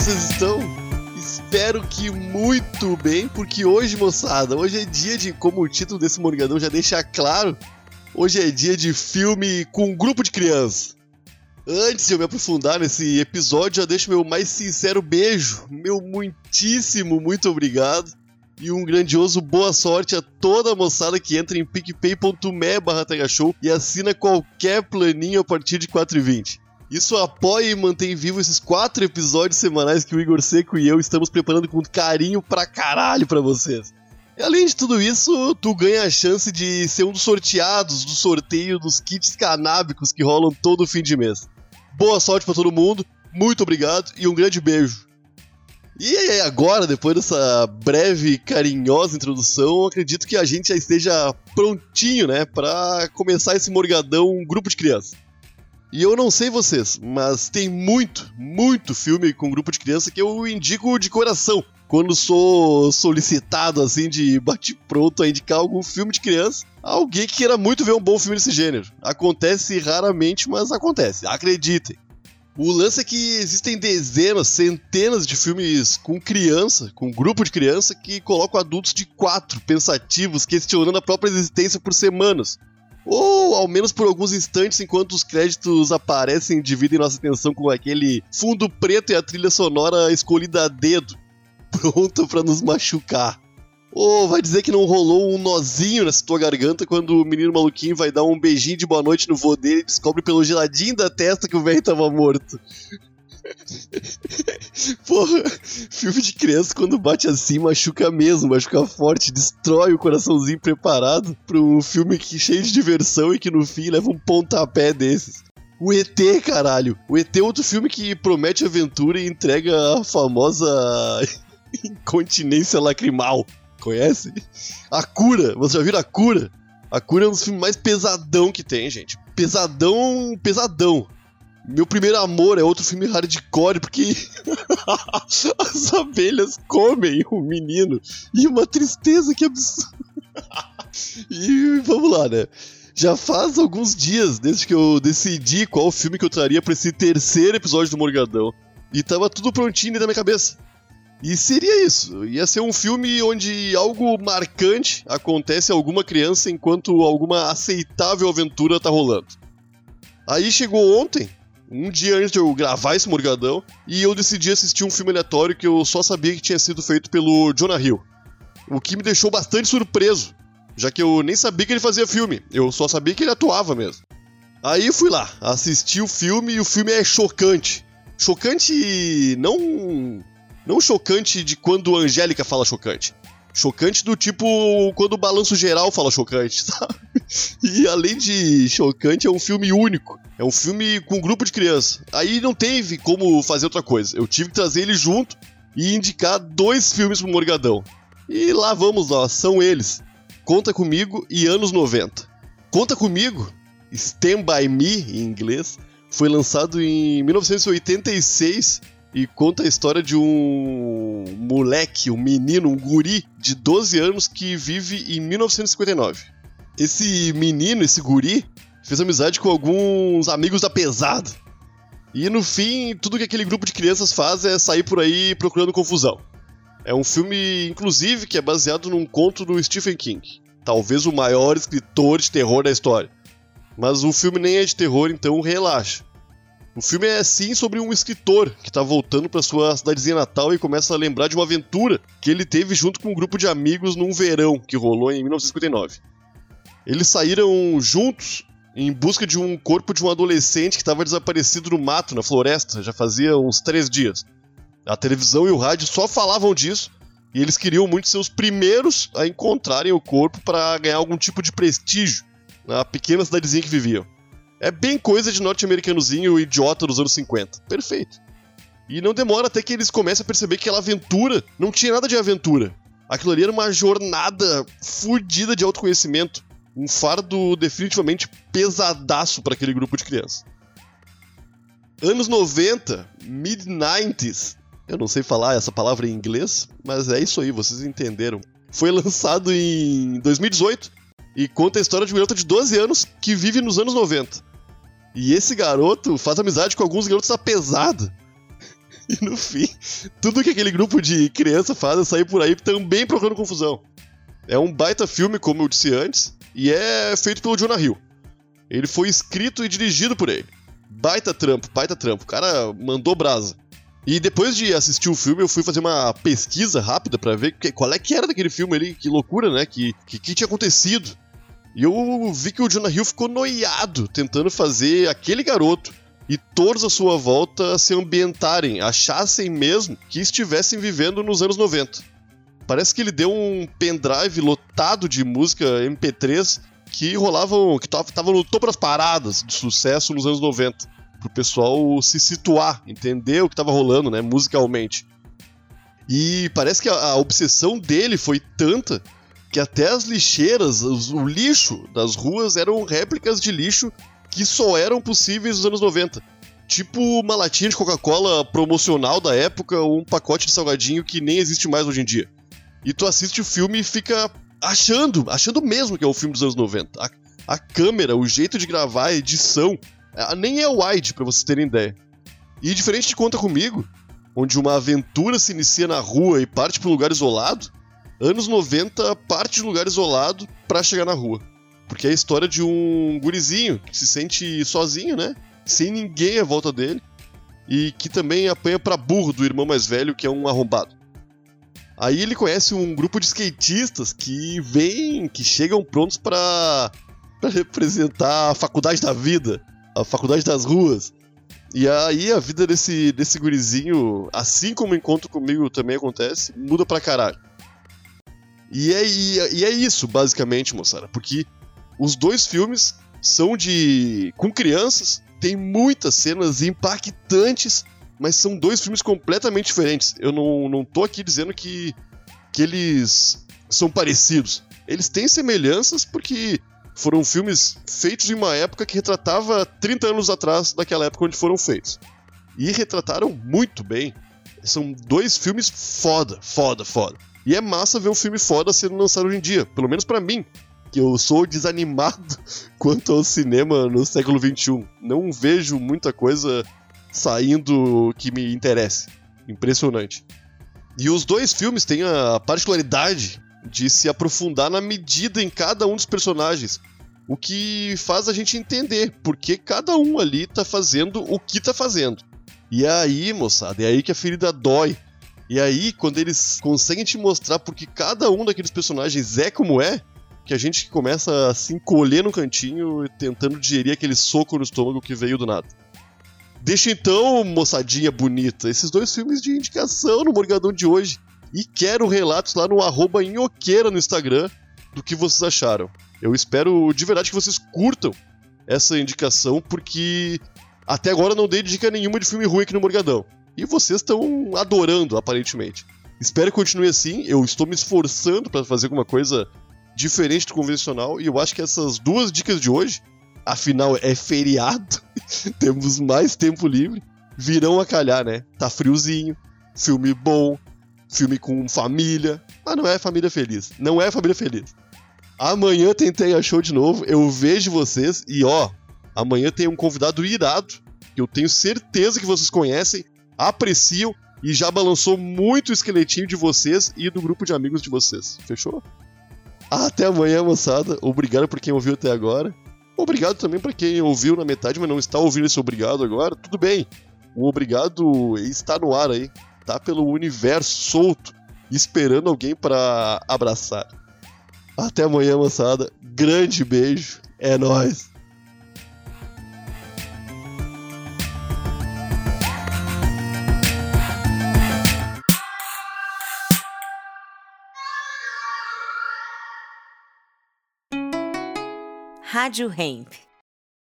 vocês estão? Espero que muito bem, porque hoje, moçada, hoje é dia de, como o título desse Morgadão já deixa claro, hoje é dia de filme com um grupo de crianças. Antes de eu me aprofundar nesse episódio, já deixo meu mais sincero beijo, meu muitíssimo muito obrigado e um grandioso boa sorte a toda a moçada que entra em picpay.me barra e assina qualquer planinho a partir de 4,20. Isso apoia e mantém vivo esses quatro episódios semanais que o Igor Seco e eu estamos preparando com carinho pra caralho pra vocês. E além de tudo isso, tu ganha a chance de ser um dos sorteados do sorteio dos kits canábicos que rolam todo fim de mês. Boa sorte para todo mundo, muito obrigado e um grande beijo. E agora, depois dessa breve, carinhosa introdução, acredito que a gente já esteja prontinho, né, para começar esse morgadão grupo de crianças. E eu não sei vocês, mas tem muito, muito filme com grupo de criança que eu indico de coração. Quando sou solicitado, assim, de bate-pronto a indicar algum filme de criança, alguém que queira muito ver um bom filme desse gênero. Acontece raramente, mas acontece, acreditem. O lance é que existem dezenas, centenas de filmes com criança, com grupo de criança, que colocam adultos de quatro pensativos, questionando a própria existência por semanas. Ou ao menos por alguns instantes, enquanto os créditos aparecem, dividem nossa atenção com aquele fundo preto e a trilha sonora escolhida a dedo, pronto para nos machucar. Ou vai dizer que não rolou um nozinho nessa tua garganta quando o menino maluquinho vai dar um beijinho de boa noite no vô dele e descobre pelo geladinho da testa que o velho tava morto. Porra, filme de criança quando bate assim machuca mesmo, machuca forte, destrói o coraçãozinho preparado pro filme que cheio de diversão e que no fim leva um pontapé desses. O ET, caralho. O ET é outro filme que promete aventura e entrega a famosa incontinência lacrimal. Conhece? A Cura. Vocês já viram A Cura? A Cura é um dos filmes mais pesadão que tem, gente. Pesadão, pesadão. Meu Primeiro Amor é outro filme hardcore porque as abelhas comem o menino e uma tristeza que absurda. e vamos lá, né? Já faz alguns dias desde que eu decidi qual filme que eu traria para esse terceiro episódio do Morgadão. E tava tudo prontinho na minha cabeça. E seria isso. Ia ser um filme onde algo marcante acontece a alguma criança enquanto alguma aceitável aventura tá rolando. Aí chegou ontem, um dia antes de eu gravar esse Morgadão, e eu decidi assistir um filme aleatório que eu só sabia que tinha sido feito pelo Jonah Hill. O que me deixou bastante surpreso, já que eu nem sabia que ele fazia filme, eu só sabia que ele atuava mesmo. Aí fui lá, assisti o filme e o filme é chocante. Chocante não. Não chocante de quando a Angélica fala chocante. Chocante do tipo quando o balanço geral fala chocante, sabe? E além de chocante, é um filme único. É um filme com um grupo de crianças. Aí não teve como fazer outra coisa. Eu tive que trazer ele junto e indicar dois filmes pro Morgadão. E lá vamos nós, são eles. Conta Comigo e Anos 90. Conta Comigo, Stand By Me em inglês, foi lançado em 1986 e conta a história de um moleque, um menino, um guri de 12 anos que vive em 1959. Esse menino, esse guri, fez amizade com alguns amigos da pesada. E no fim, tudo que aquele grupo de crianças faz é sair por aí procurando confusão. É um filme, inclusive, que é baseado num conto do Stephen King. Talvez o maior escritor de terror da história. Mas o filme nem é de terror, então relaxa. O filme é sim sobre um escritor que está voltando para sua cidadezinha natal e começa a lembrar de uma aventura que ele teve junto com um grupo de amigos num verão que rolou em 1959. Eles saíram juntos em busca de um corpo de um adolescente que estava desaparecido no mato, na floresta, já fazia uns três dias. A televisão e o rádio só falavam disso e eles queriam muito ser os primeiros a encontrarem o corpo para ganhar algum tipo de prestígio na pequena cidadezinha que viviam. É bem coisa de norte-americanozinho idiota dos anos 50. Perfeito. E não demora até que eles comecem a perceber que aquela aventura não tinha nada de aventura. Aquilo ali era uma jornada fodida de autoconhecimento. Um fardo definitivamente pesadaço para aquele grupo de crianças. Anos 90, mid-90s. Eu não sei falar essa palavra em inglês, mas é isso aí, vocês entenderam. Foi lançado em 2018 e conta a história de uma garota de 12 anos que vive nos anos 90. E esse garoto faz amizade com alguns garotos da pesada. E no fim, tudo que aquele grupo de criança faz é sair por aí também procurando confusão. É um baita filme, como eu disse antes, e é feito pelo Jonah Hill. Ele foi escrito e dirigido por ele. Baita trampo, baita trampo. O cara mandou brasa. E depois de assistir o filme, eu fui fazer uma pesquisa rápida para ver qual é que era daquele filme ali, que loucura, né? Que, que, que tinha acontecido. E eu vi que o Jonah Hill ficou noiado tentando fazer aquele garoto e todos à sua volta se ambientarem, achassem mesmo que estivessem vivendo nos anos 90. Parece que ele deu um pendrive lotado de música MP3 que rolavam, que estavam no topo das paradas de sucesso nos anos 90, pro pessoal se situar, entender o que estava rolando, né, musicalmente. E parece que a, a, obsessão dele foi tanta que até as lixeiras, os, o lixo das ruas eram réplicas de lixo que só eram possíveis nos anos 90. Tipo uma latinha de Coca-Cola promocional da época ou um pacote de salgadinho que nem existe mais hoje em dia. E tu assiste o filme e fica achando, achando mesmo que é o filme dos anos 90. A, a câmera, o jeito de gravar, a edição, a, nem é wide, para vocês terem ideia. E diferente de Conta Comigo, onde uma aventura se inicia na rua e parte para um lugar isolado, anos 90 parte de um lugar isolado para chegar na rua. Porque é a história de um gurizinho que se sente sozinho, né? Sem ninguém à volta dele. E que também apanha pra burro do irmão mais velho, que é um arrombado. Aí ele conhece um grupo de skatistas que vêm, que chegam prontos para representar a faculdade da vida, a faculdade das ruas. E aí a vida desse, desse gurizinho, assim como o encontro comigo também acontece, muda pra caralho. E é, e é isso, basicamente, moçada, porque os dois filmes são de. com crianças, tem muitas cenas impactantes mas são dois filmes completamente diferentes. Eu não, não tô aqui dizendo que, que eles são parecidos. Eles têm semelhanças porque foram filmes feitos em uma época que retratava 30 anos atrás daquela época onde foram feitos. E retrataram muito bem. São dois filmes foda, foda, foda. E é massa ver um filme foda sendo lançado hoje em dia, pelo menos para mim, que eu sou desanimado quanto ao cinema no século XXI. Não vejo muita coisa saindo que me interesse. Impressionante. E os dois filmes têm a particularidade de se aprofundar na medida em cada um dos personagens. O que faz a gente entender porque cada um ali tá fazendo o que tá fazendo. E é aí, moçada, é aí que a ferida dói. E aí, quando eles conseguem te mostrar porque cada um daqueles personagens é como é, que a gente começa a se encolher no cantinho tentando digerir aquele soco no estômago que veio do nada. Deixa então, moçadinha bonita, esses dois filmes de indicação no Morgadão de hoje. E quero relatos lá no arroba no Instagram do que vocês acharam. Eu espero de verdade que vocês curtam essa indicação, porque até agora não dei dica nenhuma de filme ruim aqui no Morgadão. E vocês estão adorando, aparentemente. Espero que continue assim. Eu estou me esforçando para fazer alguma coisa diferente do convencional. E eu acho que essas duas dicas de hoje afinal é feriado, temos mais tempo livre, virão a calhar, né? Tá friozinho, filme bom, filme com família, mas não é família feliz, não é família feliz. Amanhã tentei a show de novo, eu vejo vocês e ó, amanhã tem um convidado irado, que eu tenho certeza que vocês conhecem, apreciam e já balançou muito o esqueletinho de vocês e do grupo de amigos de vocês. Fechou? Até amanhã, moçada. Obrigado por quem ouviu até agora. Obrigado também para quem ouviu na metade, mas não está ouvindo esse obrigado agora. Tudo bem. O obrigado está no ar aí. Tá pelo universo solto, esperando alguém para abraçar. Até amanhã, moçada. Grande beijo. É nós. Rádio Hemp.